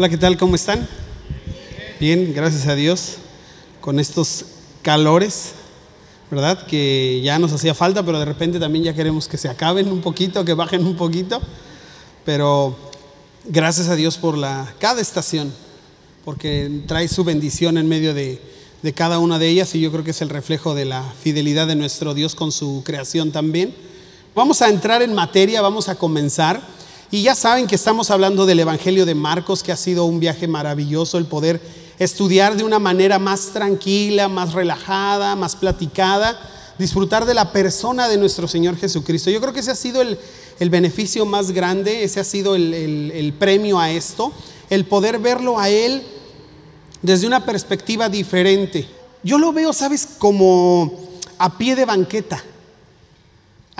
Hola, ¿qué tal? ¿Cómo están? Bien, gracias a Dios, con estos calores, ¿verdad? Que ya nos hacía falta, pero de repente también ya queremos que se acaben un poquito, que bajen un poquito. Pero gracias a Dios por la, cada estación, porque trae su bendición en medio de, de cada una de ellas y yo creo que es el reflejo de la fidelidad de nuestro Dios con su creación también. Vamos a entrar en materia, vamos a comenzar. Y ya saben que estamos hablando del Evangelio de Marcos, que ha sido un viaje maravilloso el poder estudiar de una manera más tranquila, más relajada, más platicada, disfrutar de la persona de nuestro Señor Jesucristo. Yo creo que ese ha sido el, beneficio más grande, ese ha sido el, el premio a esto, el poder verlo a Él desde una perspectiva diferente. Yo lo veo, sabes, como a pie de banqueta.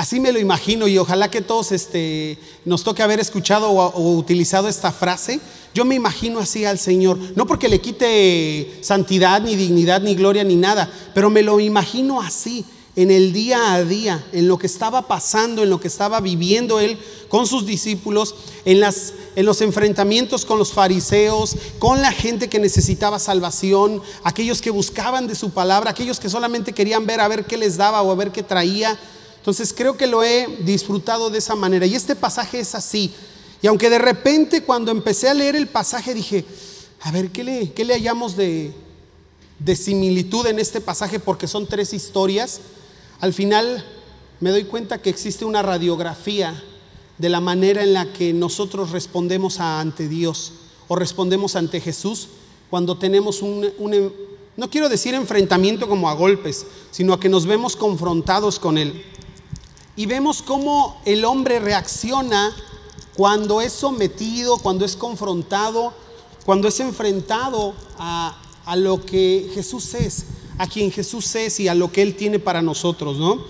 Así me lo imagino y ojalá que todos este, nos toque haber escuchado o, utilizado esta frase. Yo me imagino así al Señor, no porque le quite santidad, ni dignidad, ni gloria, ni nada, pero me lo imagino así, en el día a día, en lo que estaba pasando, en lo que estaba viviendo Él con sus discípulos, en, los enfrentamientos con los fariseos, con la gente que necesitaba salvación, aquellos que buscaban de su palabra, aquellos que solamente querían ver a ver qué les daba o a ver qué traía entonces creo que lo he disfrutado de esa manera. Y este pasaje es así. Y aunque de repente cuando empecé a leer el pasaje dije, a ver, ¿qué le, qué le hallamos de, de similitud en este pasaje? Porque son tres historias. Al final me doy cuenta que existe una radiografía de la manera en la que nosotros respondemos ante Dios o respondemos ante Jesús cuando tenemos un, un, no quiero decir enfrentamiento como a golpes, sino a que nos vemos confrontados con Él y vemos cómo el hombre reacciona cuando es sometido, cuando es confrontado, cuando es enfrentado a, lo que Jesús es, a quien Jesús es y a lo que Él tiene para nosotros, ¿no?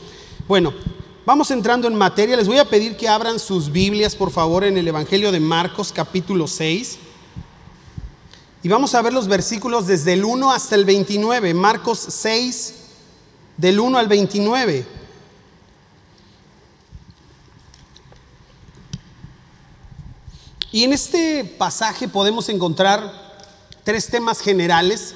Bueno, vamos entrando en materia. Les voy a pedir que abran sus Biblias, por favor, en el Evangelio de Marcos, capítulo 6. Y vamos a ver los versículos desde el 1 hasta el 29. Marcos 6, del 1 al 29. Y en este pasaje podemos encontrar tres temas generales.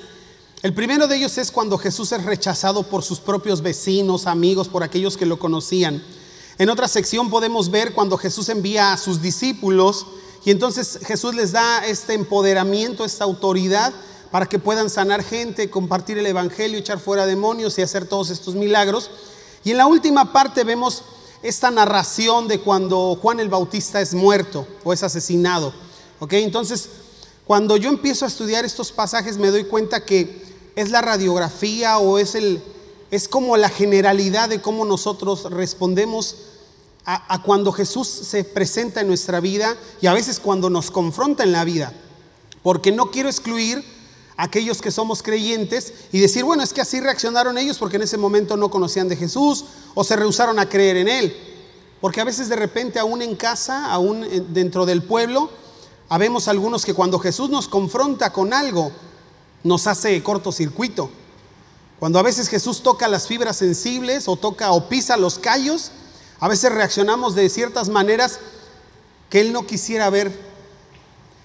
El primero de ellos es cuando Jesús es rechazado por sus propios vecinos, amigos, por aquellos que lo conocían. En otra sección podemos ver cuando Jesús envía a sus discípulos y entonces Jesús les da este empoderamiento, esta autoridad para que puedan sanar gente, compartir el Evangelio, echar fuera demonios y hacer todos estos milagros. Y en la última parte vemos esta narración de cuando Juan el Bautista es muerto o es asesinado. ¿Ok? Entonces, cuando yo empiezo a estudiar estos pasajes me doy cuenta que es la radiografía o es, el, es como la generalidad de cómo nosotros respondemos a, a cuando Jesús se presenta en nuestra vida y a veces cuando nos confronta en la vida. Porque no quiero excluir aquellos que somos creyentes y decir, bueno, es que así reaccionaron ellos porque en ese momento no conocían de Jesús o se rehusaron a creer en Él. Porque a veces de repente, aún en casa, aún dentro del pueblo, habemos algunos que cuando Jesús nos confronta con algo, nos hace cortocircuito. Cuando a veces Jesús toca las fibras sensibles o toca o pisa los callos, a veces reaccionamos de ciertas maneras que Él no quisiera ver.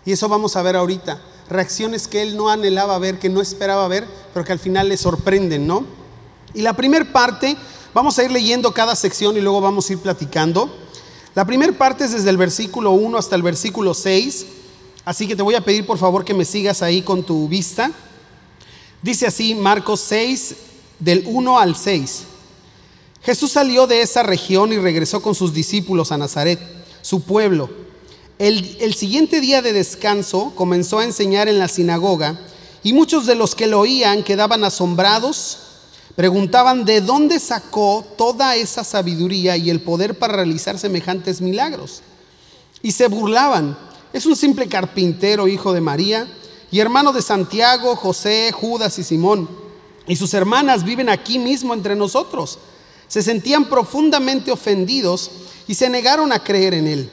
Y eso vamos a ver ahorita. Reacciones que Él no anhelaba ver, que no esperaba ver, pero que al final le sorprenden, ¿no? Y la primera parte Vamos a ir leyendo cada sección y luego vamos a ir platicando. La primera parte es desde el versículo 1 hasta el versículo 6, así que te voy a pedir por favor que me sigas ahí con tu vista. Dice así Marcos 6, del 1 al 6. Jesús salió de esa región y regresó con sus discípulos a Nazaret, su pueblo. El, siguiente día de descanso comenzó a enseñar en la sinagoga y muchos de los que lo oían quedaban asombrados Preguntaban de dónde sacó toda esa sabiduría y el poder para realizar semejantes milagros. Y se burlaban. Es un simple carpintero, hijo de María, y hermano de Santiago, José, Judas y Simón. Y sus hermanas viven aquí mismo entre nosotros. Se sentían profundamente ofendidos y se negaron a creer en él.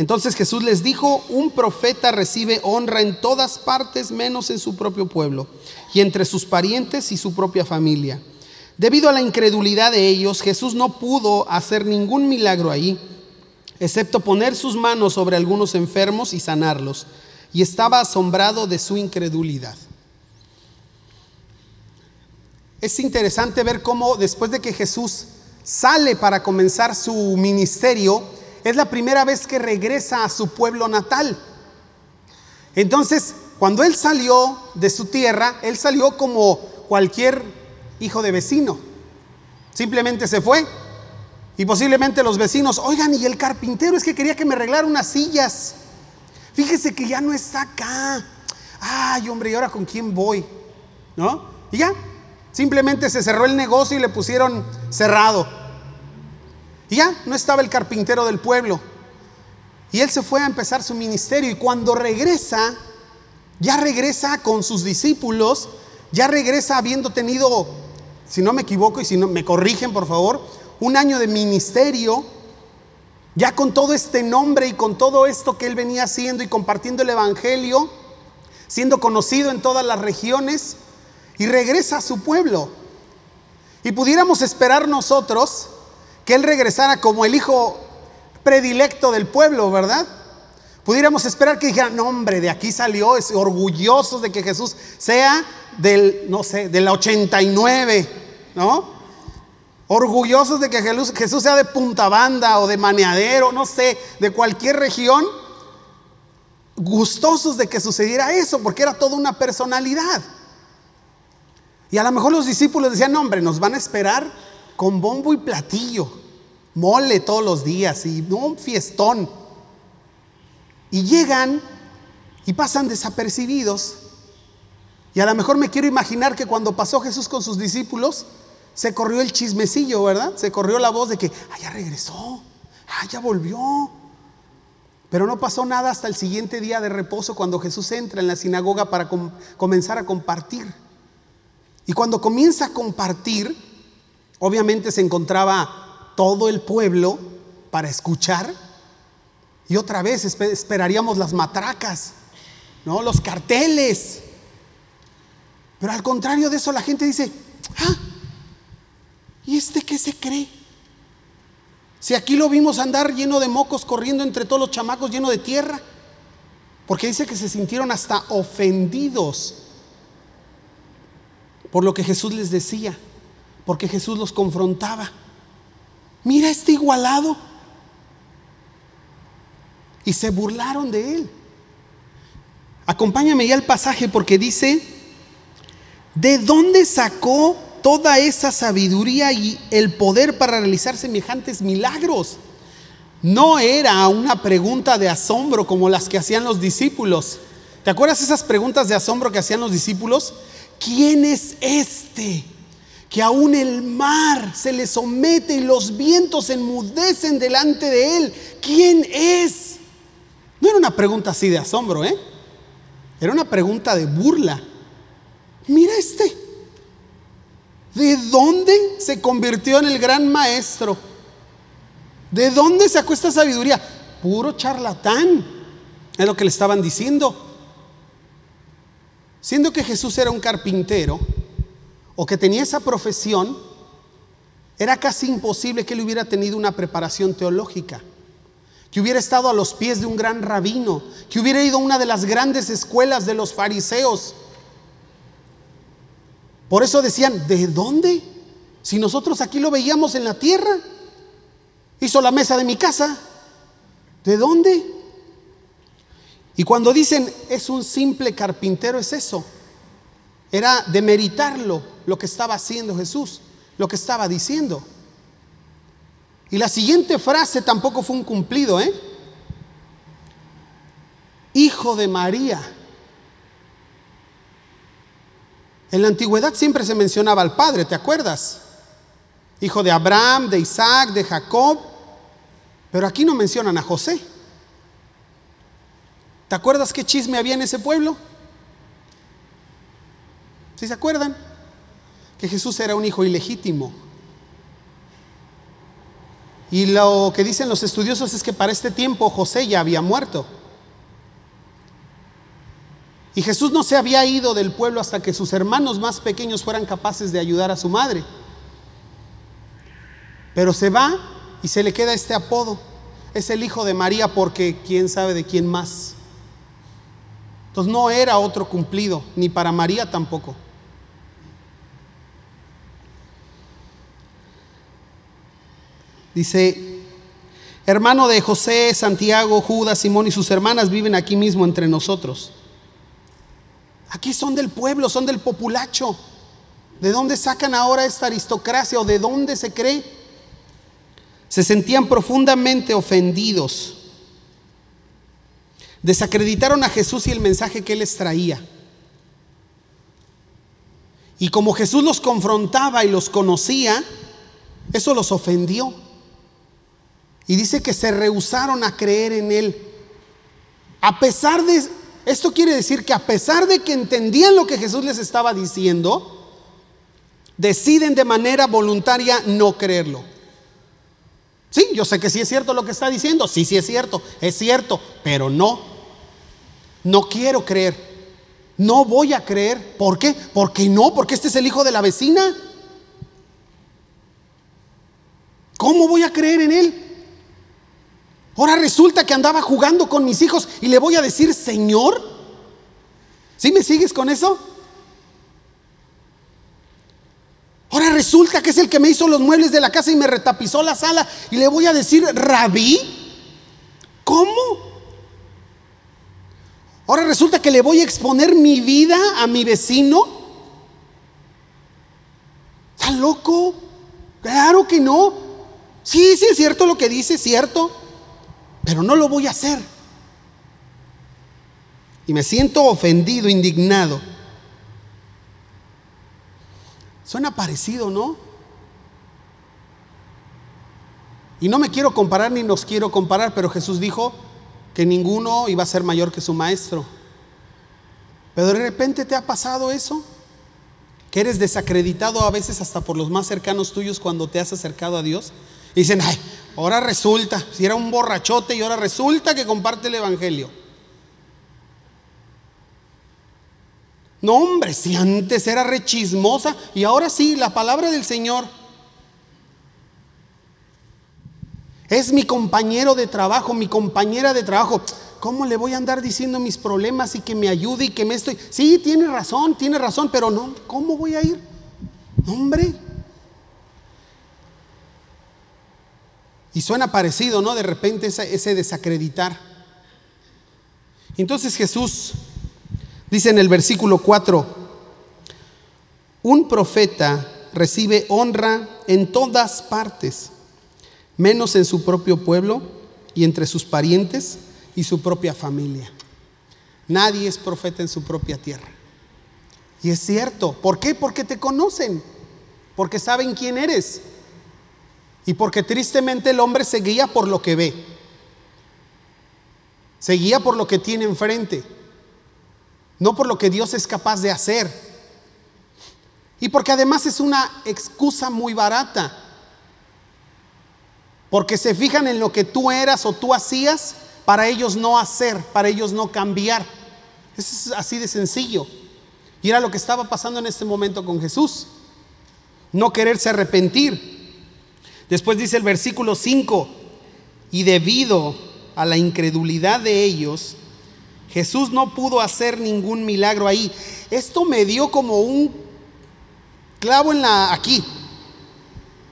Entonces Jesús les dijo, un profeta recibe honra en todas partes menos en su propio pueblo y entre sus parientes y su propia familia. Debido a la incredulidad de ellos, Jesús no pudo hacer ningún milagro ahí, excepto poner sus manos sobre algunos enfermos y sanarlos. y estaba asombrado de su incredulidad. Es interesante ver cómo después de que Jesús sale para comenzar su ministerio, es la primera vez que regresa a su pueblo natal. Entonces, cuando él salió de su tierra, él salió como cualquier hijo de vecino. Simplemente se fue. Y posiblemente los vecinos, oigan, y el carpintero es que quería que me arreglara unas sillas. Fíjese que ya no está acá. Ay, hombre, ¿y ahora con quién voy? ¿No? Y ya, simplemente se cerró el negocio y le pusieron cerrado. Y ya, no estaba el carpintero del pueblo. Y él se fue a empezar su ministerio y cuando regresa, ya regresa con sus discípulos, ya regresa habiendo tenido, si no me equivoco y si no me corrigen por favor, un año de ministerio, ya con todo este nombre y con todo esto que él venía haciendo y compartiendo el Evangelio, siendo conocido en todas las regiones, y regresa a su pueblo. Y pudiéramos esperar nosotros que él regresara como el hijo predilecto del pueblo, ¿verdad? Pudiéramos esperar que dijeran, no hombre, de aquí salió, es orgullosos de que Jesús sea del, no sé, del 89, ¿no? Orgullosos de que Jesús sea de Punta Banda o de Maneadero, no sé, de cualquier región. Gustosos de que sucediera eso, porque era toda una personalidad. Y a lo mejor los discípulos decían, no, hombre, nos van a esperar con bombo y platillo, mole todos los días y un fiestón. Y llegan y pasan desapercibidos. Y a lo mejor me quiero imaginar que cuando pasó Jesús con sus discípulos, se corrió el chismecillo, ¿verdad? Se corrió la voz de que, ah, ya regresó, ah, ya volvió. Pero no pasó nada hasta el siguiente día de reposo cuando Jesús entra en la sinagoga para comenzar a compartir. Y cuando comienza a compartir, obviamente se encontraba todo el pueblo para escuchar y otra vez esperaríamos las matracas, ¿no? Los carteles. Pero al contrario de eso, la gente dice, ah, ¿y este qué se cree? Si aquí lo vimos andar lleno de mocos, corriendo entre todos los chamacos, lleno de tierra. Porque dice que se sintieron hasta ofendidos por lo que Jesús les decía, porque Jesús los confrontaba. Mira este igualado y se burlaron de él. Acompáñame ya al pasaje porque dice, ¿de dónde sacó toda esa sabiduría y el poder para realizar semejantes milagros? No era una pregunta de asombro como las que hacían los discípulos. ¿Te acuerdas esas preguntas de asombro que hacían los discípulos? ¿Quién es este? Que aún el mar se le somete y los vientos enmudecen delante de él. ¿Quién es? No era una pregunta así de asombro, ¿eh? Era una pregunta de burla. Mira este. ¿De dónde se convirtió en el gran maestro? ¿De dónde sacó esta sabiduría? Puro charlatán. Es lo que le estaban diciendo. Siendo que Jesús era un carpintero o que tenía esa profesión, era casi imposible que él hubiera tenido una preparación teológica que hubiera estado a los pies de un gran rabino, que hubiera ido a una de las grandes escuelas de los fariseos. Por eso decían, ¿de dónde? Si nosotros aquí lo veíamos en la tierra, hizo la mesa de mi casa, ¿de dónde? Y cuando dicen es un simple carpintero, es eso. Era demeritarlo lo que estaba haciendo Jesús, lo que estaba diciendo. Y la siguiente frase tampoco fue un cumplido, ¿eh? Hijo de María. En la antigüedad siempre se mencionaba al Padre, ¿te acuerdas? Hijo de Abraham, de Isaac, de Jacob. Pero aquí no mencionan a José. ¿Te acuerdas qué chisme había en ese pueblo? ¿Sí se acuerdan? Que Jesús era un hijo ilegítimo. Y lo que dicen los estudiosos es que para este tiempo José ya había muerto. Y Jesús no se había ido del pueblo hasta que sus hermanos más pequeños fueran capaces de ayudar a su madre. Pero se va y se le queda este apodo. Es el hijo de María porque quién sabe de quién más. Entonces no era otro cumplido, ni para María tampoco. Dice, hermano de José, Santiago, Judas, Simón y sus hermanas viven aquí mismo entre nosotros. Aquí son del pueblo, son del populacho. ¿De dónde sacan ahora esta aristocracia o de dónde se cree? Se sentían profundamente ofendidos. Desacreditaron a Jesús y el mensaje que él les traía. Y como Jesús los confrontaba y los conocía, eso los ofendió. Y dice que se rehusaron a creer en él. A pesar de, esto quiere decir que a pesar de que entendían lo que Jesús les estaba diciendo, deciden de manera voluntaria no creerlo. Sí, yo sé que sí es cierto lo que está diciendo, sí, sí es cierto, es cierto, pero no, no quiero creer, no voy a creer. ¿Por qué? Porque no, porque este es el hijo de la vecina. ¿Cómo voy a creer en él? Ahora resulta que andaba jugando con mis hijos y le voy a decir, Señor, ¿sí me sigues con eso? Ahora resulta que es el que me hizo los muebles de la casa y me retapizó la sala y le voy a decir, rabí, ¿cómo? Ahora resulta que le voy a exponer mi vida a mi vecino. ¿Está loco? Claro que no. Sí, sí es cierto lo que dice, cierto, pero no lo voy a hacer. Y me siento ofendido, indignado. Suena parecido, ¿no? Y no me quiero comparar ni nos quiero comparar, pero Jesús dijo que ninguno iba a ser mayor que su maestro. Pero de repente te ha pasado eso, que eres desacreditado a veces hasta por los más cercanos tuyos cuando te has acercado a Dios. Y dicen, ay, ahora resulta, si era un borrachote y ahora resulta que comparte el Evangelio. No, hombre, si antes era rechismosa y ahora sí, la palabra del Señor. Es mi compañero de trabajo, mi compañera de trabajo. ¿Cómo le voy a andar diciendo mis problemas y que me ayude y que me estoy... Sí, tiene razón, tiene razón, pero no, ¿cómo voy a ir? Hombre. Y suena parecido, ¿no? De repente ese, desacreditar. Entonces Jesús Dice en el versículo 4, un profeta recibe honra en todas partes, menos en su propio pueblo y entre sus parientes y su propia familia. Nadie es profeta en su propia tierra. Y es cierto. ¿Por qué? Porque te conocen, porque saben quién eres y porque tristemente el hombre se guía por lo que ve, se guía por lo que tiene enfrente no por lo que Dios es capaz de hacer. Y porque además es una excusa muy barata. Porque se fijan en lo que tú eras o tú hacías para ellos no hacer, para ellos no cambiar. Es así de sencillo. Y era lo que estaba pasando en este momento con Jesús. No quererse arrepentir. Después dice el versículo 5, y debido a la incredulidad de ellos, Jesús no pudo hacer ningún milagro ahí. Esto me dio como un clavo en la aquí.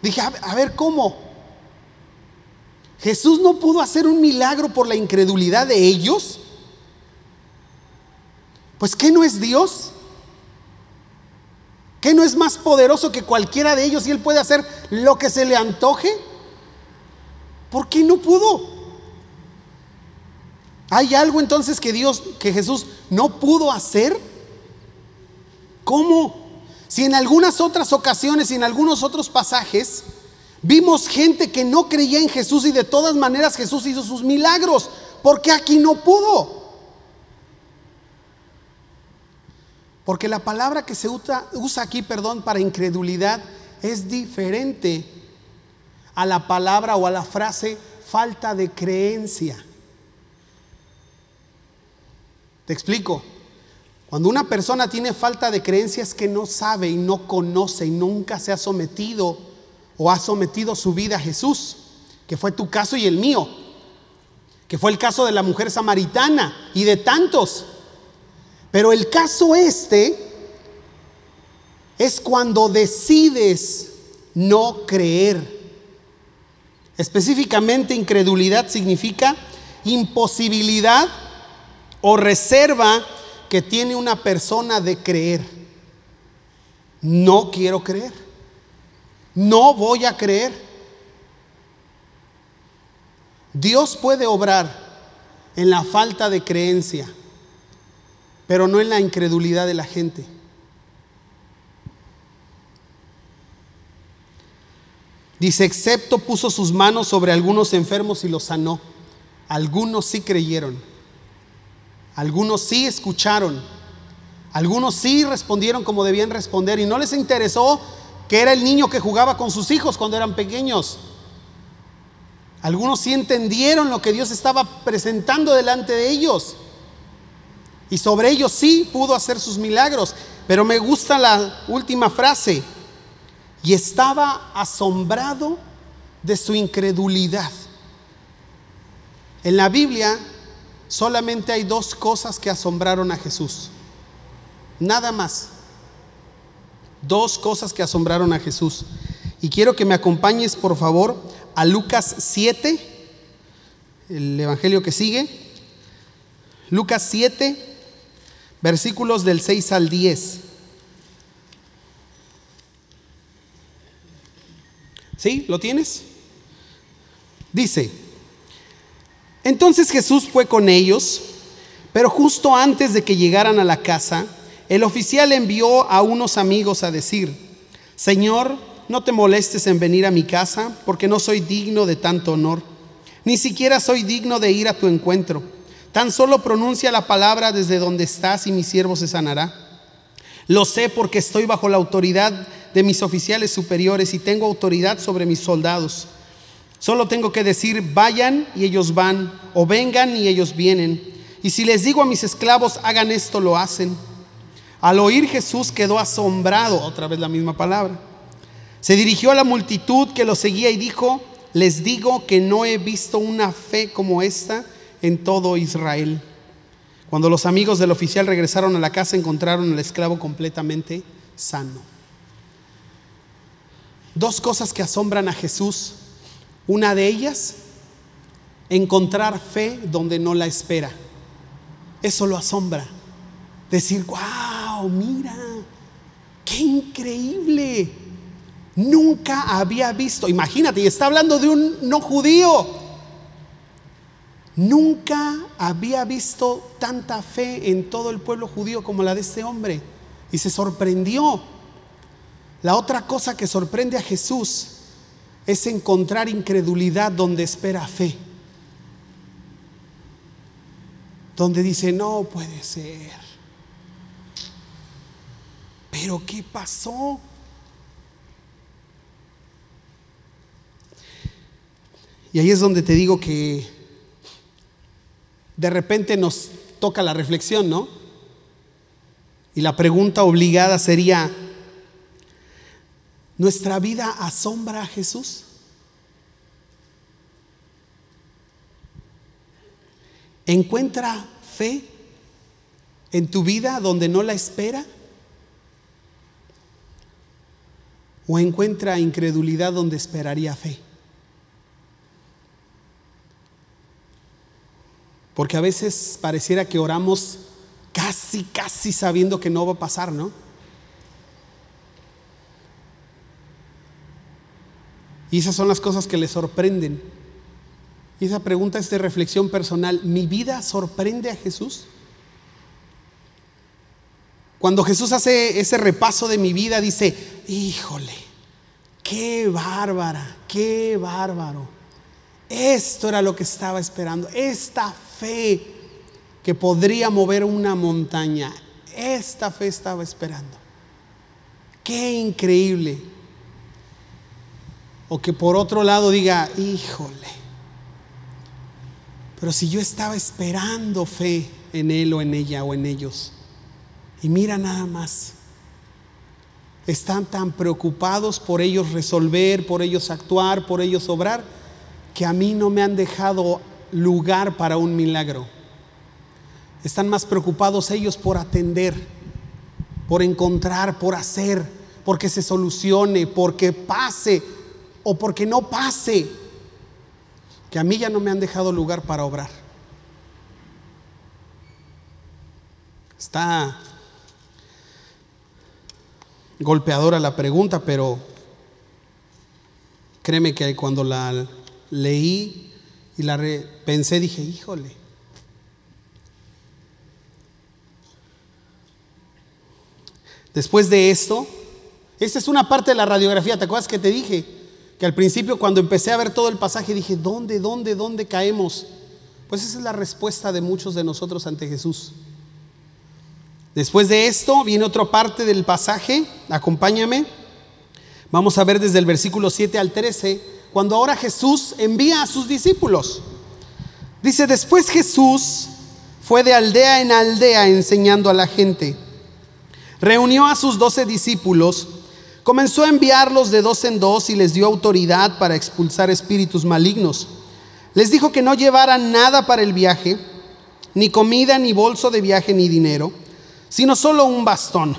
Dije, a ver, ¿cómo? Jesús no pudo hacer un milagro por la incredulidad de ellos. Pues ¿qué no es Dios? ¿Qué no es más poderoso que cualquiera de ellos y Él puede hacer lo que se le antoje? ¿Por qué no pudo? ¿Hay algo entonces que Dios, que Jesús no pudo hacer? ¿Cómo? Si en algunas otras ocasiones y en algunos otros pasajes vimos gente que no creía en Jesús y de todas maneras Jesús hizo sus milagros, ¿por qué aquí no pudo? Porque la palabra que se usa, aquí, perdón, para incredulidad es diferente a la palabra o a la frase falta de creencia. Te explico. Cuando una persona tiene falta de creencias que no sabe y no conoce y nunca se ha sometido o ha sometido su vida a Jesús, que fue tu caso y el mío, que fue el caso de la mujer samaritana y de tantos. Pero el caso este es cuando decides no creer. Específicamente, incredulidad significa imposibilidad o reserva que tiene una persona de creer. No quiero creer. No voy a creer. Dios puede obrar en la falta de creencia, pero no en la incredulidad de la gente. Dice, excepto puso sus manos sobre algunos enfermos y los sanó. Algunos sí creyeron. Algunos sí escucharon. Algunos sí respondieron como debían responder y no les interesó que era el niño que jugaba con sus hijos cuando eran pequeños. Algunos sí entendieron lo que Dios estaba presentando delante de ellos. Y sobre ellos sí pudo hacer sus milagros. Pero me gusta la última frase. Y estaba asombrado de su incredulidad. En la Biblia solamente hay dos cosas que asombraron a Jesús. Nada más. Dos cosas que asombraron a Jesús. Y quiero que me acompañes, por favor, a Lucas 7, el Evangelio que sigue. Lucas 7, versículos del 6 al 10. ¿Sí? ¿Lo tienes? Dice, entonces Jesús fue con ellos, pero justo antes de que llegaran a la casa, el oficial envió a unos amigos a decir, Señor, no te molestes en venir a mi casa, porque no soy digno de tanto honor, ni siquiera soy digno de ir a tu encuentro. Tan solo pronuncia la palabra desde donde estás y mi siervo se sanará. Lo sé porque estoy bajo la autoridad de mis oficiales superiores y tengo autoridad sobre mis soldados. Solo tengo que decir, vayan y ellos van, o vengan y ellos vienen. Y si les digo a mis esclavos, hagan esto, lo hacen. Al oír Jesús quedó asombrado, otra vez la misma palabra. Se dirigió a la multitud que lo seguía y dijo, les digo que no he visto una fe como esta en todo Israel. Cuando los amigos del oficial regresaron a la casa encontraron al esclavo completamente sano. Dos cosas que asombran a Jesús. Una de ellas, encontrar fe donde no la espera. Eso lo asombra. Decir, wow, mira, qué increíble. Nunca había visto, imagínate, y está hablando de un no judío. Nunca había visto tanta fe en todo el pueblo judío como la de este hombre. Y se sorprendió. La otra cosa que sorprende a Jesús es encontrar incredulidad donde espera fe. Donde dice, no puede ser. Pero ¿qué pasó? Y ahí es donde te digo que de repente nos toca la reflexión, ¿no? Y la pregunta obligada sería, ¿Nuestra vida asombra a Jesús? ¿Encuentra fe en tu vida donde no la espera? ¿O encuentra incredulidad donde esperaría fe? Porque a veces pareciera que oramos casi, casi sabiendo que no va a pasar, ¿no? Y esas son las cosas que le sorprenden. Y esa pregunta es de reflexión personal. ¿Mi vida sorprende a Jesús? Cuando Jesús hace ese repaso de mi vida, dice, híjole, qué bárbara, qué bárbaro. Esto era lo que estaba esperando. Esta fe que podría mover una montaña. Esta fe estaba esperando. Qué increíble. O que por otro lado diga, híjole, pero si yo estaba esperando fe en él o en ella o en ellos, y mira nada más, están tan preocupados por ellos resolver, por ellos actuar, por ellos obrar, que a mí no me han dejado lugar para un milagro. Están más preocupados ellos por atender, por encontrar, por hacer, porque se solucione, porque pase o porque no pase, que a mí ya no me han dejado lugar para obrar. Está golpeadora la pregunta, pero créeme que cuando la leí y la pensé, dije, híjole. Después de esto, esta es una parte de la radiografía, ¿te acuerdas que te dije? Que al principio cuando empecé a ver todo el pasaje dije, ¿dónde, dónde, dónde caemos? Pues esa es la respuesta de muchos de nosotros ante Jesús. Después de esto viene otra parte del pasaje, acompáñame. Vamos a ver desde el versículo 7 al 13, cuando ahora Jesús envía a sus discípulos. Dice, después Jesús fue de aldea en aldea enseñando a la gente. Reunió a sus doce discípulos, comenzó a enviarlos de dos en dos y les dio autoridad para expulsar espíritus malignos. Les dijo que no llevaran nada para el viaje, ni comida, ni bolso de viaje, ni dinero sino solo un bastón.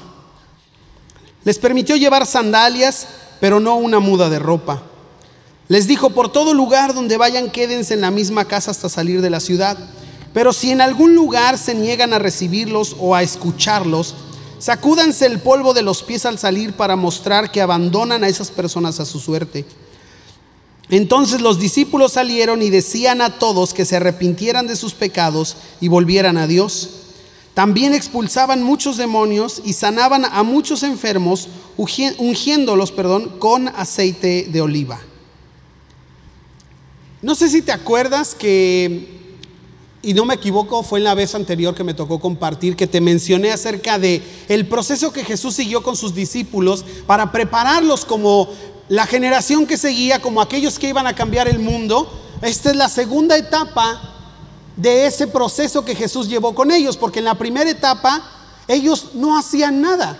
Les permitió llevar sandalias, pero no una muda de ropa. Les dijo, por todo lugar donde vayan, quédense en la misma casa hasta salir de la ciudad. Pero si en algún lugar se niegan a recibirlos o a escucharlos, sacúdanse el polvo de los pies al salir para mostrar que abandonan a esas personas a su suerte. Entonces los discípulos salieron y decían a todos que se arrepintieran de sus pecados y volvieran a Dios. También expulsaban muchos demonios y sanaban a muchos enfermos, ungiéndolos, perdón, con aceite de oliva. No sé si te acuerdas que, y no me equivoco, fue en la vez anterior que me tocó compartir, que te mencioné acerca de el proceso que Jesús siguió con sus discípulos para prepararlos como la generación que seguía, como aquellos que iban a cambiar el mundo. Esta es la segunda etapa de ese proceso que Jesús llevó con ellos, porque en la primera etapa ellos no hacían nada.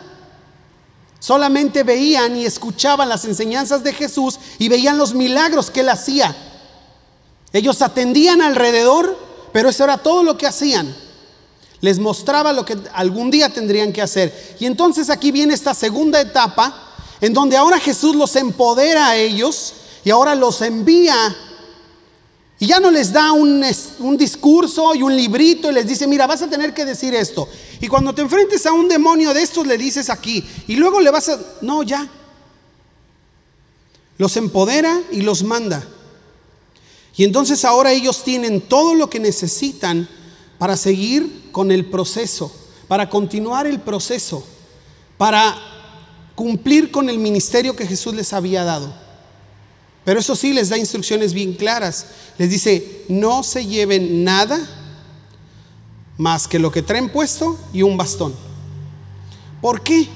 Solamente veían y escuchaban las enseñanzas de Jesús y veían los milagros que él hacía. Ellos atendían alrededor, pero eso era todo lo que hacían. Les mostraba lo que algún día tendrían que hacer. Y entonces aquí viene esta segunda etapa, en donde ahora Jesús los empodera a ellos y ahora los envía y ya no les da un, un, discurso y un librito y les dice, mira, vas a tener que decir esto. Y cuando te enfrentes a un demonio de estos, le dices aquí. Y luego le vas a... No, ya. Los empodera y los manda. Y entonces ahora ellos tienen todo lo que necesitan para seguir con el proceso, para continuar el proceso, para cumplir con el ministerio que Jesús les había dado. Pero eso sí les da instrucciones bien claras. Les dice, no se lleven nada más que lo que traen puesto y un bastón. ¿Por qué?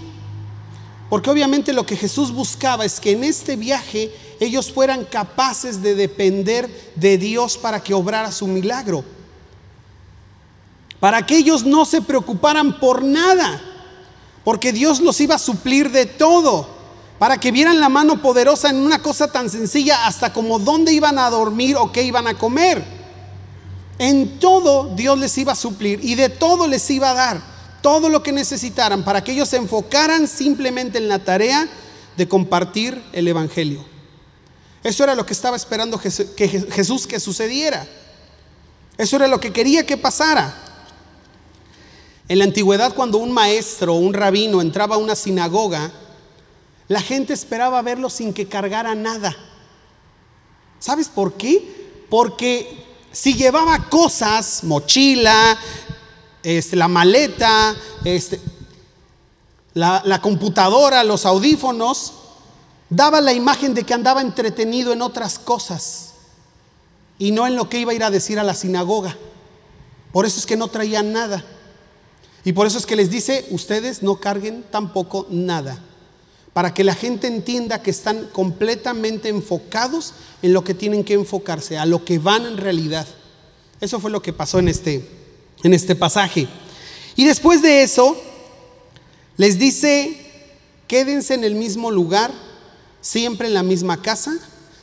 Porque obviamente lo que Jesús buscaba es que en este viaje ellos fueran capaces de depender de Dios para que obrara su milagro. Para que ellos no se preocuparan por nada, porque Dios los iba a suplir de todo para que vieran la mano poderosa en una cosa tan sencilla hasta como dónde iban a dormir o qué iban a comer. En todo Dios les iba a suplir y de todo les iba a dar, todo lo que necesitaran para que ellos se enfocaran simplemente en la tarea de compartir el Evangelio. Eso era lo que estaba esperando Jesús que sucediera. Eso era lo que quería que pasara. En la antigüedad, cuando un maestro o un rabino entraba a una sinagoga, la gente esperaba verlo sin que cargara nada. ¿Sabes por qué? Porque si llevaba cosas, mochila, este, la maleta, este, la, la computadora, los audífonos, daba la imagen de que andaba entretenido en otras cosas y no en lo que iba a ir a decir a la sinagoga. Por eso es que no traían nada. Y por eso es que les dice, ustedes no carguen tampoco nada para que la gente entienda que están completamente enfocados en lo que tienen que enfocarse, a lo que van en realidad. Eso fue lo que pasó en este, en este pasaje. Y después de eso, les dice, quédense en el mismo lugar, siempre en la misma casa,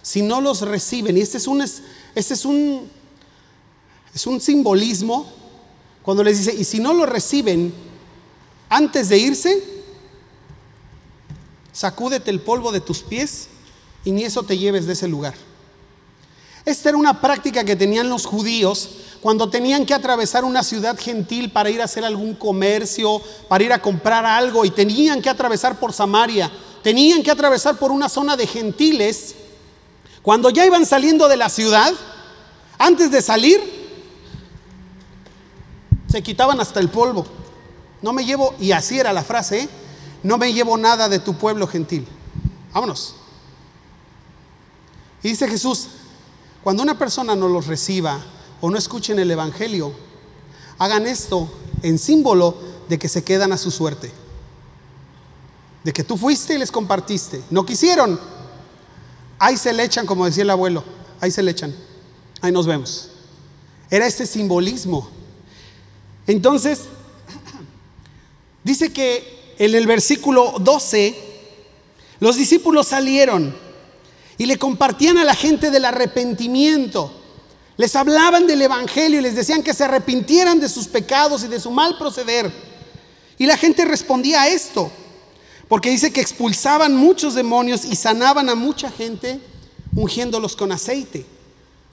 si no los reciben. Y este es un, este es un, es un simbolismo cuando les dice, y si no lo reciben antes de irse, sacúdete el polvo de tus pies y ni eso te lleves de ese lugar. Esta era una práctica que tenían los judíos cuando tenían que atravesar una ciudad gentil para ir a hacer algún comercio, para ir a comprar algo y tenían que atravesar por Samaria, tenían que atravesar por una zona de gentiles. Cuando ya iban saliendo de la ciudad, antes de salir, se quitaban hasta el polvo. No me llevo, y así era la frase, ¿eh? no me llevo nada de tu pueblo gentil. Vámonos. Y dice Jesús, cuando una persona no los reciba o no escuchen el Evangelio, hagan esto en símbolo de que se quedan a su suerte. De que tú fuiste y les compartiste. No quisieron. Ahí se le echan, como decía el abuelo. Ahí se le echan. Ahí nos vemos. Era este simbolismo. Entonces, dice que en el versículo 12, los discípulos salieron y le compartían a la gente del arrepentimiento. Les hablaban del Evangelio y les decían que se arrepintieran de sus pecados y de su mal proceder. Y la gente respondía a esto, porque dice que expulsaban muchos demonios y sanaban a mucha gente ungiéndolos con aceite.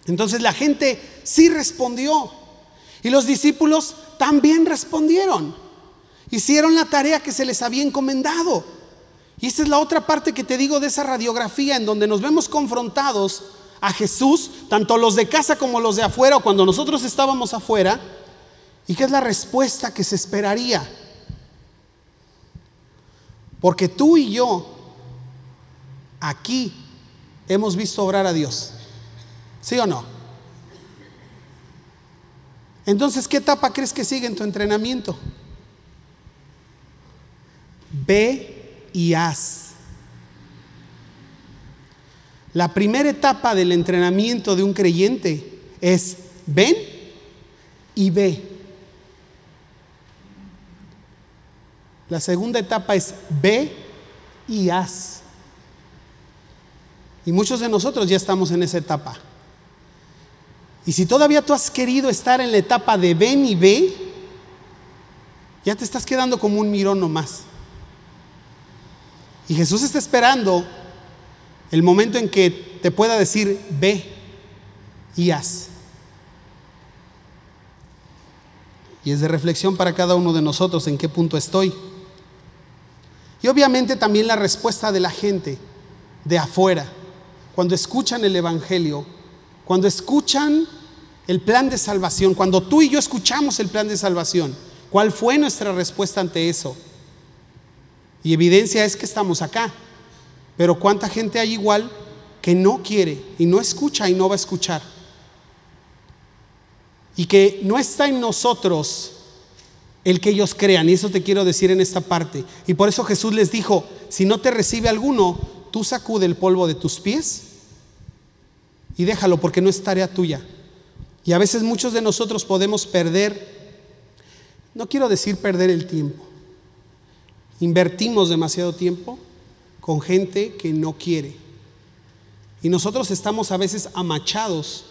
Entonces la gente sí respondió y los discípulos también respondieron. Hicieron la tarea que se les había encomendado. Y esa es la otra parte que te digo de esa radiografía en donde nos vemos confrontados a Jesús, tanto los de casa como los de afuera, o cuando nosotros estábamos afuera, y qué es la respuesta que se esperaría. Porque tú y yo aquí hemos visto obrar a Dios. ¿Sí o no? Entonces, ¿qué etapa crees que sigue en tu entrenamiento? Ve y haz. La primera etapa del entrenamiento de un creyente es ven y ve. La segunda etapa es ve y haz. Y muchos de nosotros ya estamos en esa etapa. Y si todavía tú has querido estar en la etapa de ven y ve, ya te estás quedando como un mirón nomás. Y Jesús está esperando el momento en que te pueda decir, ve y haz. Y es de reflexión para cada uno de nosotros en qué punto estoy. Y obviamente también la respuesta de la gente de afuera, cuando escuchan el Evangelio, cuando escuchan el plan de salvación, cuando tú y yo escuchamos el plan de salvación, ¿cuál fue nuestra respuesta ante eso? Y evidencia es que estamos acá. Pero ¿cuánta gente hay igual que no quiere y no escucha y no va a escuchar? Y que no está en nosotros el que ellos crean. Y eso te quiero decir en esta parte. Y por eso Jesús les dijo, si no te recibe alguno, tú sacude el polvo de tus pies y déjalo porque no es tarea tuya. Y a veces muchos de nosotros podemos perder, no quiero decir perder el tiempo, invertimos demasiado tiempo con gente que no quiere. Y nosotros estamos a veces amachados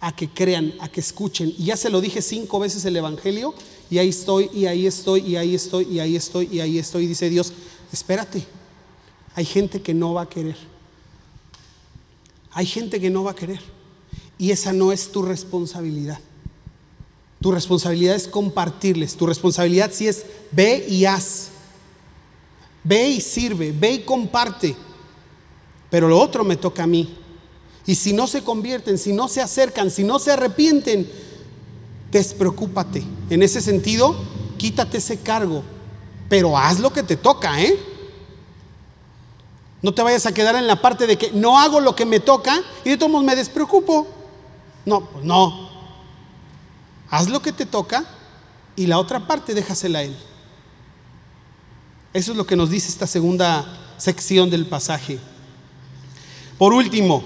a que crean, a que escuchen. Y ya se lo dije cinco veces el Evangelio, y ahí estoy, y ahí estoy, y ahí estoy, y ahí estoy, y ahí estoy. Dice Dios, espérate, hay gente que no va a querer. Hay gente que no va a querer. Y esa no es tu responsabilidad. Tu responsabilidad es compartirles. Tu responsabilidad sí es ve y haz. Ve y sirve, ve y comparte. Pero lo otro me toca a mí. Y si no se convierten, si no se acercan, si no se arrepienten, despreocúpate. En ese sentido, quítate ese cargo. Pero haz lo que te toca, ¿eh? No te vayas a quedar en la parte de que no hago lo que me toca y de todos modos me despreocupo. No, pues no. Haz lo que te toca y la otra parte déjasela a Él. Eso es lo que nos dice esta segunda sección del pasaje. Por último,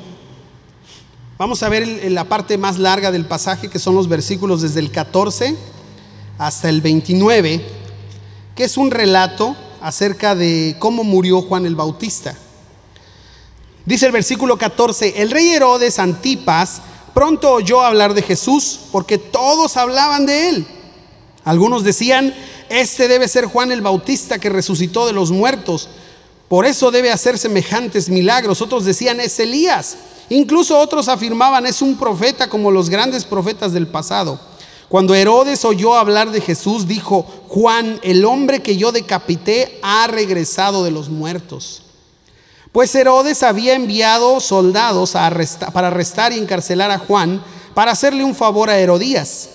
vamos a ver la parte más larga del pasaje, que son los versículos desde el 14 hasta el 29, que es un relato acerca de cómo murió Juan el Bautista. Dice el versículo 14, el rey Herodes Antipas, pronto oyó hablar de Jesús porque todos hablaban de él. Algunos decían, este debe ser Juan el Bautista que resucitó de los muertos. Por eso debe hacer semejantes milagros. Otros decían, es Elías. Incluso otros afirmaban, es un profeta como los grandes profetas del pasado. Cuando Herodes oyó hablar de Jesús, dijo, Juan, el hombre que yo decapité, ha regresado de los muertos. Pues Herodes había enviado soldados para arrestar y encarcelar a Juan para hacerle un favor a Herodías.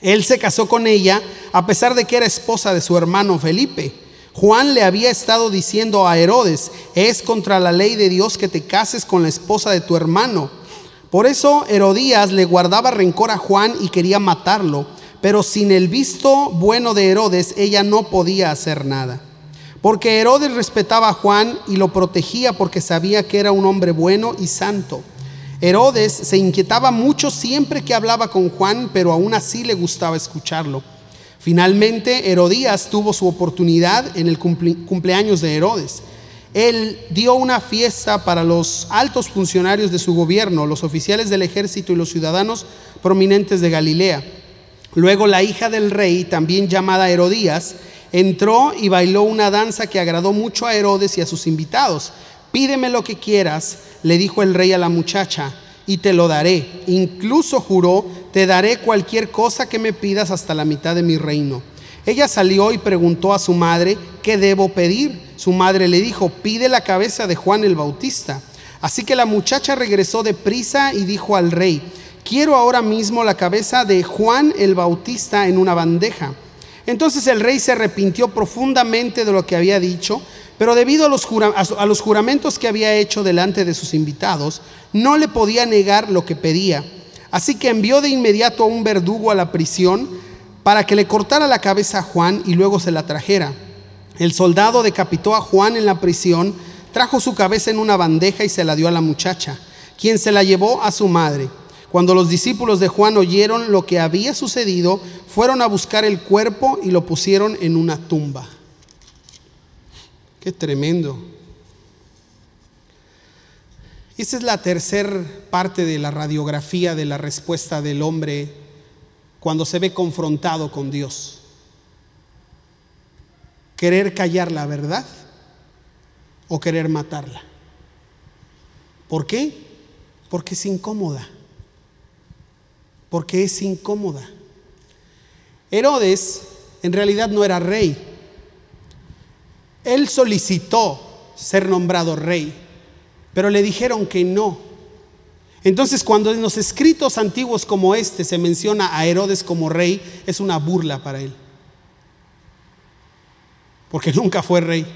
Él se casó con ella a pesar de que era esposa de su hermano Felipe. Juan le había estado diciendo a Herodes, es contra la ley de Dios que te cases con la esposa de tu hermano. Por eso Herodías le guardaba rencor a Juan y quería matarlo, pero sin el visto bueno de Herodes ella no podía hacer nada. Porque Herodes respetaba a Juan y lo protegía porque sabía que era un hombre bueno y santo. Herodes se inquietaba mucho siempre que hablaba con Juan, pero aún así le gustaba escucharlo. Finalmente, Herodías tuvo su oportunidad en el cumpleaños de Herodes. Él dio una fiesta para los altos funcionarios de su gobierno, los oficiales del ejército y los ciudadanos prominentes de Galilea. Luego la hija del rey, también llamada Herodías, entró y bailó una danza que agradó mucho a Herodes y a sus invitados. Pídeme lo que quieras, le dijo el rey a la muchacha, y te lo daré. Incluso juró, te daré cualquier cosa que me pidas hasta la mitad de mi reino. Ella salió y preguntó a su madre, ¿qué debo pedir? Su madre le dijo, pide la cabeza de Juan el Bautista. Así que la muchacha regresó de prisa y dijo al rey, quiero ahora mismo la cabeza de Juan el Bautista en una bandeja. Entonces el rey se arrepintió profundamente de lo que había dicho, pero debido a los, a los juramentos que había hecho delante de sus invitados, no le podía negar lo que pedía. Así que envió de inmediato a un verdugo a la prisión, para que le cortara la cabeza a Juan y luego se la trajera. El soldado decapitó a Juan en la prisión, trajo su cabeza en una bandeja y se la dio a la muchacha, quien se la llevó a su madre. Cuando los discípulos de Juan oyeron lo que había sucedido, fueron a buscar el cuerpo y lo pusieron en una tumba. Tremendo. Esa es la tercera parte de la radiografía de la respuesta del hombre cuando se ve confrontado con Dios. Querer callar la verdad o querer matarla. ¿Por qué? Porque es incómoda. Porque es incómoda. Herodes en realidad no era rey. Él solicitó ser nombrado rey, pero le dijeron que no. Entonces, cuando en los escritos antiguos como este se menciona a Herodes como rey, es una burla para él. Porque nunca fue rey.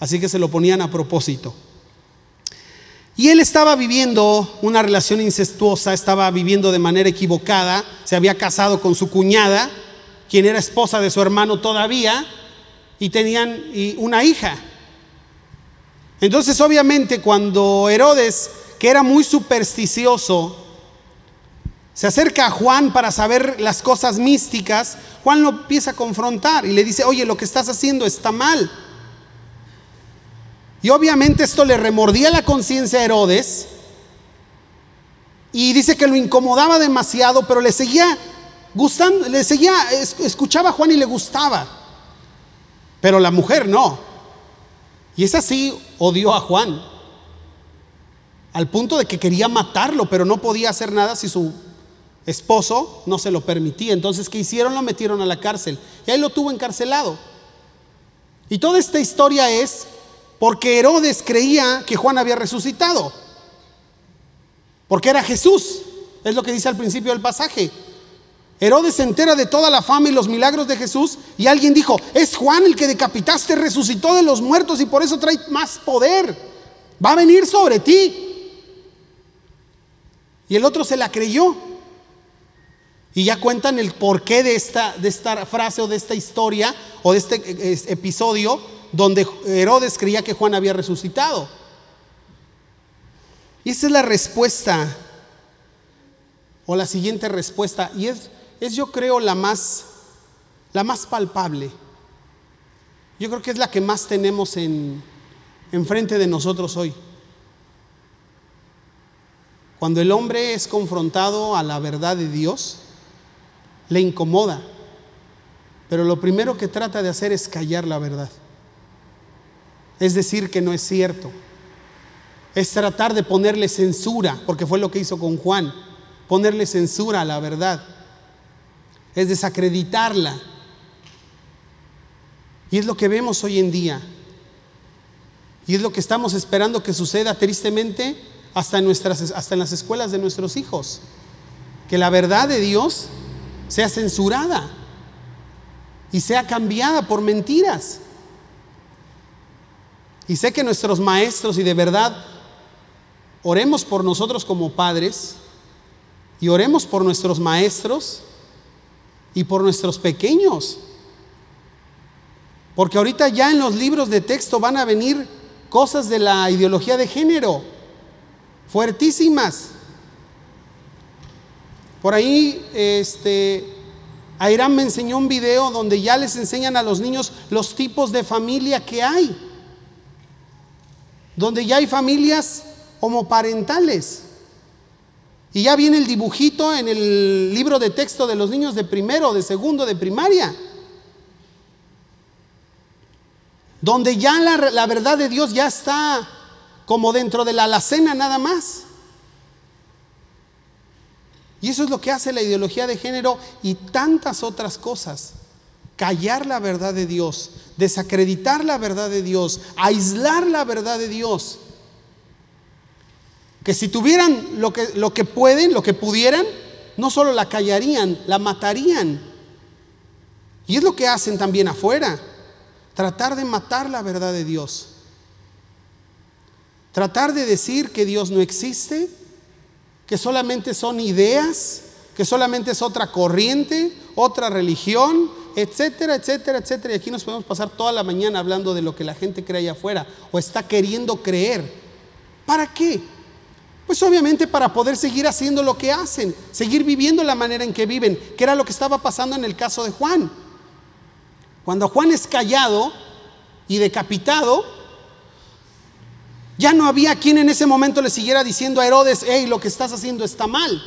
Así que se lo ponían a propósito. Y él estaba viviendo una relación incestuosa, estaba viviendo de manera equivocada, se había casado con su cuñada, quien era esposa de su hermano todavía, y tenían una hija. Entonces, obviamente, cuando Herodes que era muy supersticioso, se acerca a Juan para saber las cosas místicas, Juan lo empieza a confrontar y le dice, oye, lo que estás haciendo está mal. Y obviamente esto le remordía la conciencia a Herodes y dice que lo incomodaba demasiado, pero le seguía gustando, le seguía, escuchaba a Juan y le gustaba. Pero la mujer no. Y es así, odió a Juan al punto de que quería matarlo, pero no podía hacer nada si su esposo no se lo permitía. Entonces, ¿qué hicieron? Lo metieron a la cárcel y ahí lo tuvo encarcelado. Y toda esta historia es porque Herodes creía que Juan había resucitado, porque era Jesús, es lo que dice al principio del pasaje. Herodes se entera de toda la fama y los milagros de Jesús y alguien dijo, es Juan el que decapitaste, resucitó de los muertos y por eso trae más poder. Va a venir sobre ti. Y el otro se la creyó. Y ya cuentan el porqué de esta, de esta frase o de esta historia o de este episodio donde Herodes creía que Juan había resucitado. Y esa es la respuesta o la siguiente respuesta. Y es, es yo creo la más, la más palpable. Yo creo que es la que más tenemos en, enfrente de nosotros hoy. Cuando el hombre es confrontado a la verdad de Dios, le incomoda. Pero lo primero que trata de hacer es callar la verdad. Es decir, que no es cierto. Es tratar de ponerle censura, porque fue lo que hizo con Juan, ponerle censura a la verdad. Es desacreditarla. Y es lo que vemos hoy en día. Y es lo que estamos esperando que suceda tristemente hasta en, nuestras, hasta en las escuelas de nuestros hijos. Que la verdad de Dios sea censurada y sea cambiada por mentiras. Y sé que nuestros maestros, y de verdad, oremos por nosotros como padres, y oremos por nuestros maestros y por nuestros pequeños. Porque ahorita ya en los libros de texto van a venir cosas de la ideología de género, fuertísimas. Por ahí, este, Ayrán me enseñó un video donde ya les enseñan a los niños los tipos de familia que hay. Donde ya hay familias homoparentales. Y ya viene el dibujito en el libro de texto de los niños de primero, de segundo, de primaria. Donde ya la, la verdad de Dios ya está como dentro de la alacena nada más. Y eso es lo que hace la ideología de género y tantas otras cosas. Callar la verdad de Dios, desacreditar la verdad de Dios, aislar la verdad de Dios. Que si tuvieran lo que, lo que pueden, lo que pudieran, no solo la callarían, la matarían. Y es lo que hacen también afuera, tratar de matar la verdad de Dios. Tratar de decir que Dios no existe, que solamente son ideas, que solamente es otra corriente, otra religión, etcétera, etcétera, etcétera. Y aquí nos podemos pasar toda la mañana hablando de lo que la gente cree allá afuera o está queriendo creer. ¿Para qué? Pues obviamente para poder seguir haciendo lo que hacen, seguir viviendo la manera en que viven, que era lo que estaba pasando en el caso de Juan. Cuando Juan es callado y decapitado, ya no había quien en ese momento le siguiera diciendo a Herodes, hey, lo que estás haciendo está mal.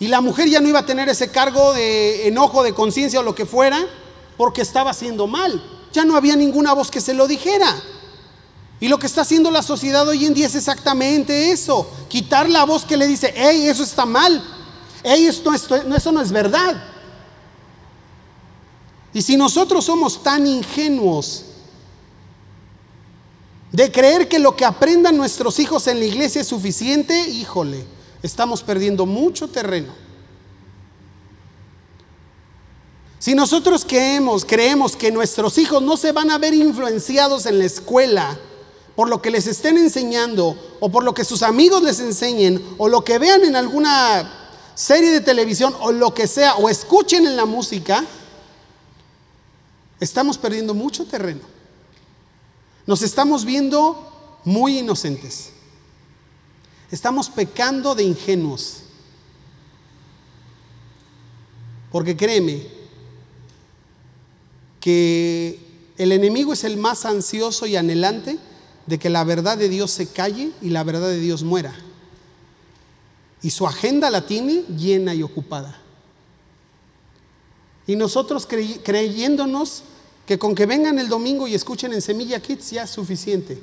Y la mujer ya no iba a tener ese cargo de enojo, de conciencia o lo que fuera, porque estaba haciendo mal. Ya no había ninguna voz que se lo dijera. Y lo que está haciendo la sociedad hoy en día es exactamente eso, quitar la voz que le dice, hey, eso está mal, hey, esto, eso no es verdad. Y si nosotros somos tan ingenuos de creer que lo que aprendan nuestros hijos en la iglesia es suficiente, híjole, estamos perdiendo mucho terreno. Si nosotros creemos, creemos que nuestros hijos no se van a ver influenciados en la escuela por lo que les estén enseñando o por lo que sus amigos les enseñen o lo que vean en alguna serie de televisión o lo que sea o escuchen en la música, estamos perdiendo mucho terreno. Nos estamos viendo muy inocentes. Estamos pecando de ingenuos. Porque créeme que el enemigo es el más ansioso y anhelante de que la verdad de Dios se calle y la verdad de Dios muera. Y su agenda la tiene llena y ocupada. Y nosotros creyéndonos que con que vengan el domingo y escuchen en Semilla Kids ya es suficiente.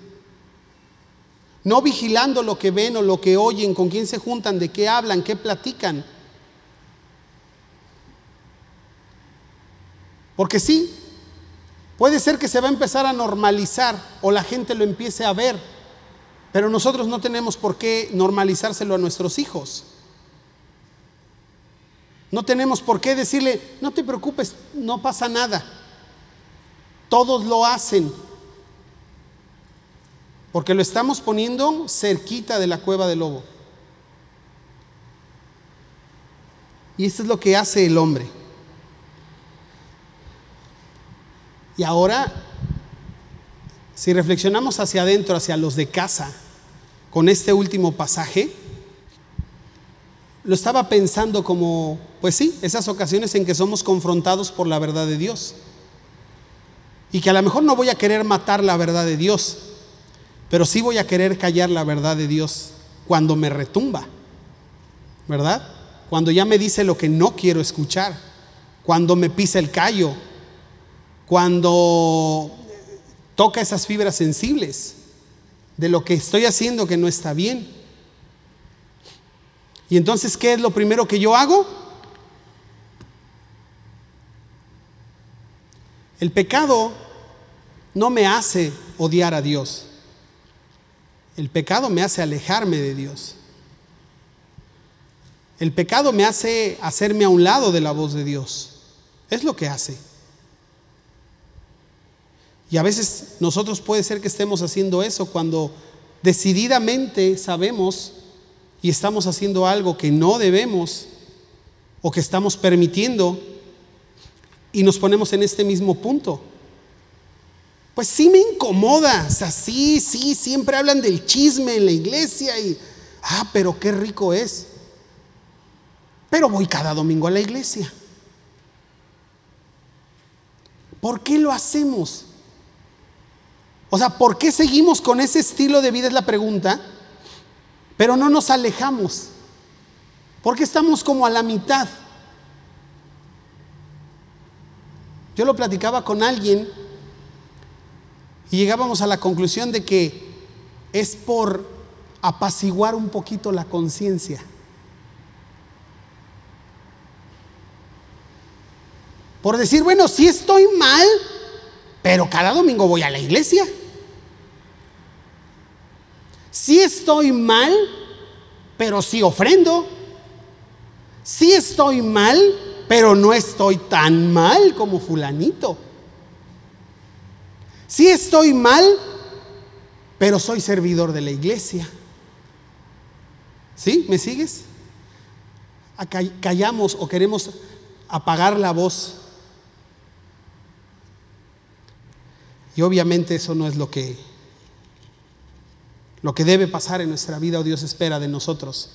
No vigilando lo que ven o lo que oyen, con quién se juntan, de qué hablan, qué platican. Porque sí, puede ser que se va a empezar a normalizar o la gente lo empiece a ver, pero nosotros no tenemos por qué normalizárselo a nuestros hijos. No tenemos por qué decirle, no te preocupes, no pasa nada. Todos lo hacen. Porque lo estamos poniendo cerquita de la cueva del lobo. Y esto es lo que hace el hombre. Y ahora, si reflexionamos hacia adentro, hacia los de casa, con este último pasaje, lo estaba pensando como, pues sí, esas ocasiones en que somos confrontados por la verdad de Dios. Y que a lo mejor no voy a querer matar la verdad de Dios, pero sí voy a querer callar la verdad de Dios cuando me retumba, ¿verdad? Cuando ya me dice lo que no quiero escuchar, cuando me pisa el callo, cuando toca esas fibras sensibles de lo que estoy haciendo que no está bien. Y entonces, ¿qué es lo primero que yo hago? El pecado no me hace odiar a Dios. El pecado me hace alejarme de Dios. El pecado me hace hacerme a un lado de la voz de Dios. Es lo que hace. Y a veces nosotros puede ser que estemos haciendo eso cuando decididamente sabemos y estamos haciendo algo que no debemos o que estamos permitiendo y nos ponemos en este mismo punto. Pues sí me incomoda, o sea, sí, sí, siempre hablan del chisme en la iglesia y, ah, pero qué rico es. Pero voy cada domingo a la iglesia. ¿Por qué lo hacemos? O sea, ¿por qué seguimos con ese estilo de vida? Es la pregunta. Pero no nos alejamos. Porque estamos como a la mitad. Yo lo platicaba con alguien y llegábamos a la conclusión de que es por apaciguar un poquito la conciencia. Por decir, bueno, si estoy mal, pero cada domingo voy a la iglesia. Si estoy mal, pero sí ofrendo. Si estoy mal, pero no estoy tan mal como fulanito. Si estoy mal, pero soy servidor de la iglesia. ¿Sí? ¿Me sigues? Callamos o queremos apagar la voz Y obviamente eso no es lo que lo que debe pasar en nuestra vida o Dios espera de nosotros.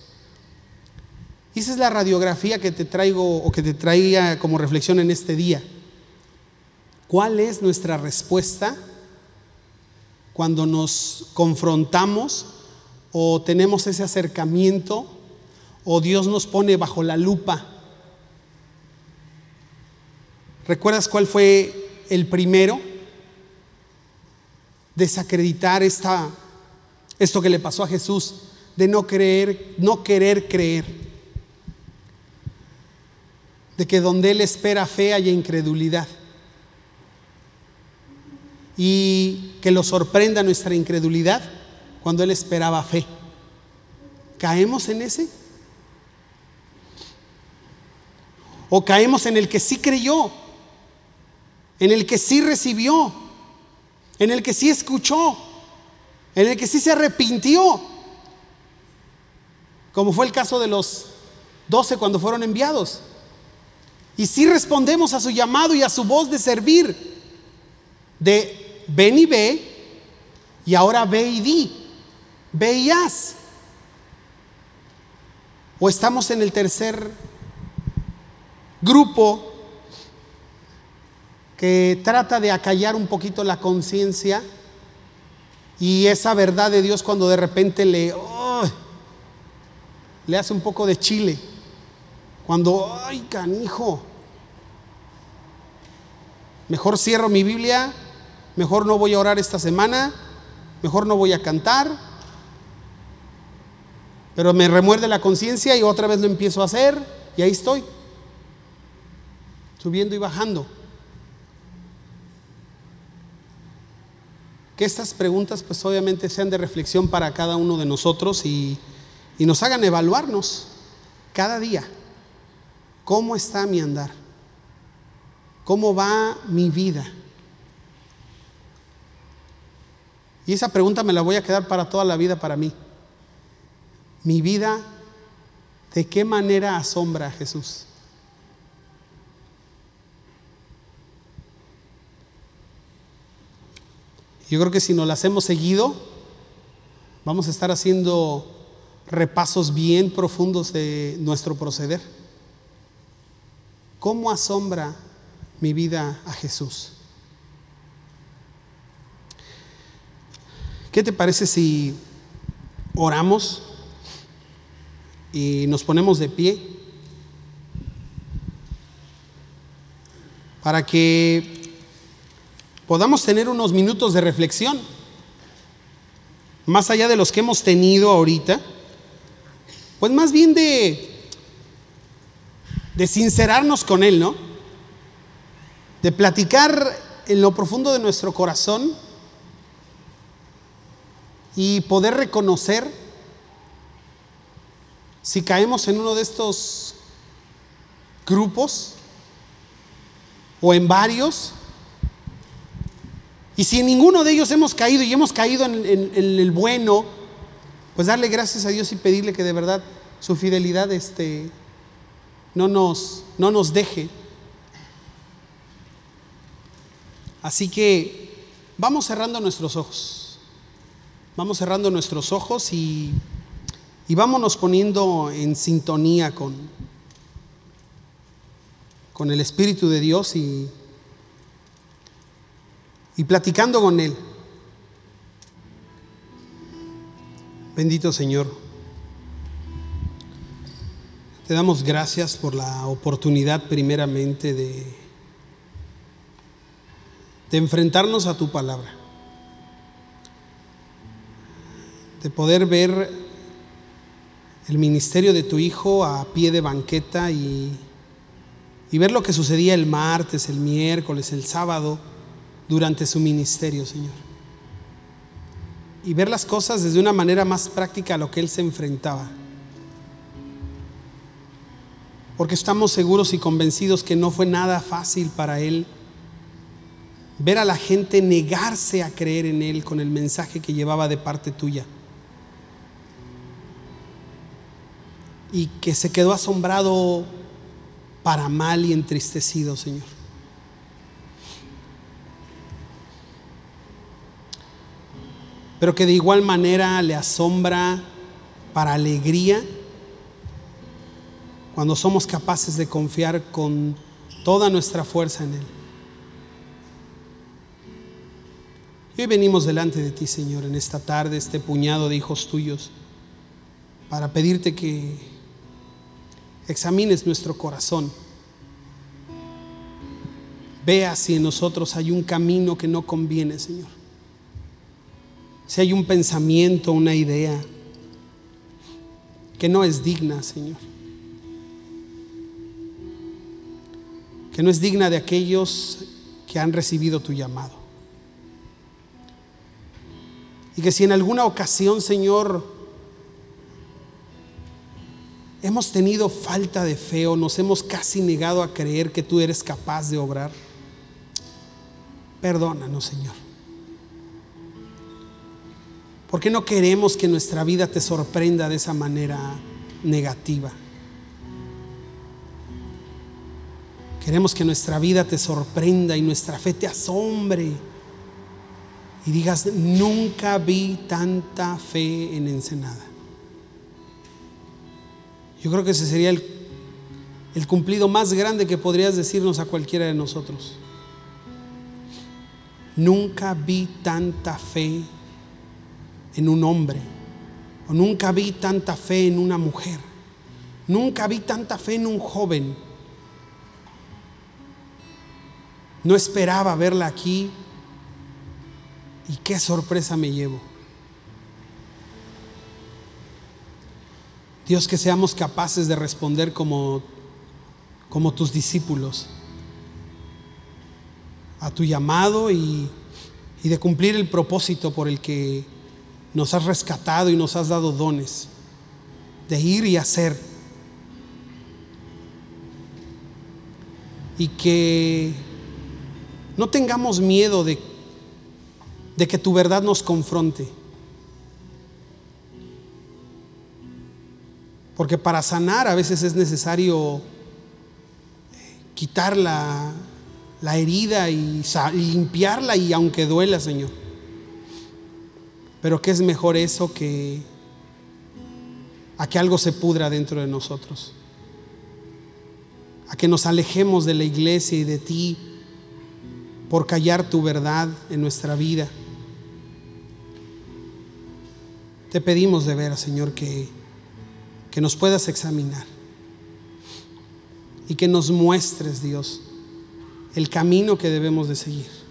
Y esa es la radiografía que te traigo o que te traía como reflexión en este día. ¿Cuál es nuestra respuesta cuando nos confrontamos o tenemos ese acercamiento o Dios nos pone bajo la lupa? ¿Recuerdas cuál fue el primero? Desacreditar esta, esto que le pasó a Jesús, de no creer, no querer creer. De que donde Él espera fe haya incredulidad. Y que lo sorprenda nuestra incredulidad cuando Él esperaba fe. ¿Caemos en ese? ¿O caemos en el que sí creyó? En el que sí recibió? En el que sí escuchó, en el que sí se arrepintió, como fue el caso de los doce cuando fueron enviados. Y sí respondemos a su llamado y a su voz de servir, de ven y ve, y ahora ve y di, ve y haz. O estamos en el tercer grupo que trata de acallar un poquito la conciencia y esa verdad de Dios cuando de repente le, le hace un poco de chile. Cuando, ay, canijo, mejor cierro mi Biblia, mejor no voy a orar esta semana, mejor no voy a cantar, pero me remuerde la conciencia y otra vez lo empiezo a hacer y ahí estoy, subiendo y bajando. Estas preguntas pues obviamente sean de reflexión para cada uno de nosotros y, y nos hagan evaluarnos cada día. ¿Cómo está mi andar? ¿Cómo va mi vida? Y esa pregunta me la voy a quedar para toda la vida para mí. Mi vida, ¿de qué manera asombra a Jesús? Yo creo que si nos las hemos seguido, vamos a estar haciendo repasos bien profundos de nuestro proceder. ¿Cómo asombra mi vida a Jesús? ¿Qué te parece si oramos y nos ponemos de pie para que podamos tener unos minutos de reflexión, más allá de los que hemos tenido ahorita, pues más bien de, de sincerarnos con Él, ¿no? De platicar en lo profundo de nuestro corazón y poder reconocer si caemos en uno de estos grupos o en varios. Y si en ninguno de ellos hemos caído y hemos caído en, el bueno, pues darle gracias a Dios y pedirle que de verdad su fidelidad este, no, nos, no nos deje. Así que vamos cerrando nuestros ojos. Vamos cerrando nuestros ojos y, y vámonos poniendo en sintonía con, con el Espíritu de Dios y, y platicando con Él. Bendito Señor, te damos gracias por la oportunidad primeramente de, de enfrentarnos a tu palabra, de poder ver el ministerio de tu Hijo a pie de banqueta y y ver lo que sucedía el martes, el miércoles, el sábado, durante su ministerio, Señor. Y ver las cosas desde una manera más práctica a lo que Él se enfrentaba. Porque estamos seguros y convencidos que no fue nada fácil para Él ver a la gente negarse a creer en Él con el mensaje que llevaba de parte tuya. Y que se quedó asombrado para mal y entristecido, Señor. Pero que de igual manera le asombra para alegría cuando somos capaces de confiar con toda nuestra fuerza en Él. Y hoy venimos delante de ti, Señor, en esta tarde, este puñado de hijos tuyos, para pedirte que examines nuestro corazón. Vea si en nosotros hay un camino que no conviene, Señor. Si hay un pensamiento, una idea que no es digna, Señor. Que no es digna de aquellos que han recibido tu llamado. Y que si en alguna ocasión, Señor, hemos tenido falta de fe o nos hemos casi negado a creer que tú eres capaz de obrar. Perdónanos, Señor. Porque no queremos que nuestra vida te sorprenda de esa manera negativa? Queremos que nuestra vida te sorprenda y nuestra fe te asombre. Y digas, nunca vi tanta fe en Ensenada. Yo creo que ese sería el, el cumplido más grande que podrías decirnos a cualquiera de nosotros. Nunca vi tanta fe en un hombre, o nunca vi tanta fe en una mujer, nunca vi tanta fe en un joven. No esperaba verla aquí y qué sorpresa me llevo. Dios, que seamos capaces de responder como, como tus discípulos a tu llamado y, y de cumplir el propósito por el que nos has rescatado y nos has dado dones, de ir y hacer. Y que no tengamos miedo de, de que tu verdad nos confronte Porque para sanar a veces es necesario eh, quitar la, herida y, limpiarla y aunque duela, Señor. Pero que es mejor eso que a que algo se pudra dentro de nosotros. A que nos alejemos de la iglesia y de ti por callar tu verdad en nuestra vida. Te pedimos de veras, Señor, que que nos puedas examinar y que nos muestres, Dios, el camino que debemos de seguir.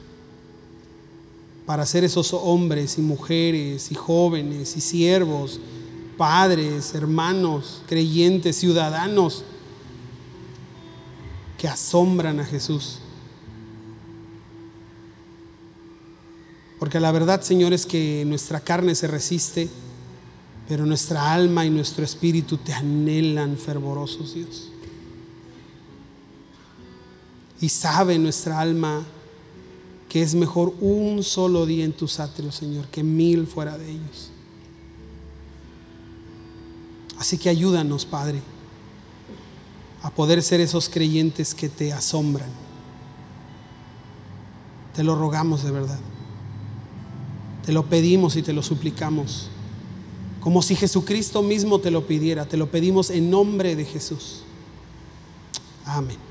Para ser esos hombres y mujeres y jóvenes y siervos, padres, hermanos, creyentes, ciudadanos que asombran a Jesús. Porque la verdad, Señor, es que nuestra carne se resiste, pero nuestra alma y nuestro espíritu te anhelan fervorosos, Dios. Y sabe nuestra alma que es mejor un solo día en tus atrios, Señor, que mil fuera de ellos. Así que ayúdanos, Padre, a poder ser esos creyentes que te asombran. Te lo rogamos de verdad. Te lo pedimos y te lo suplicamos. Como si Jesucristo mismo te lo pidiera. Te lo pedimos en nombre de Jesús. Amén.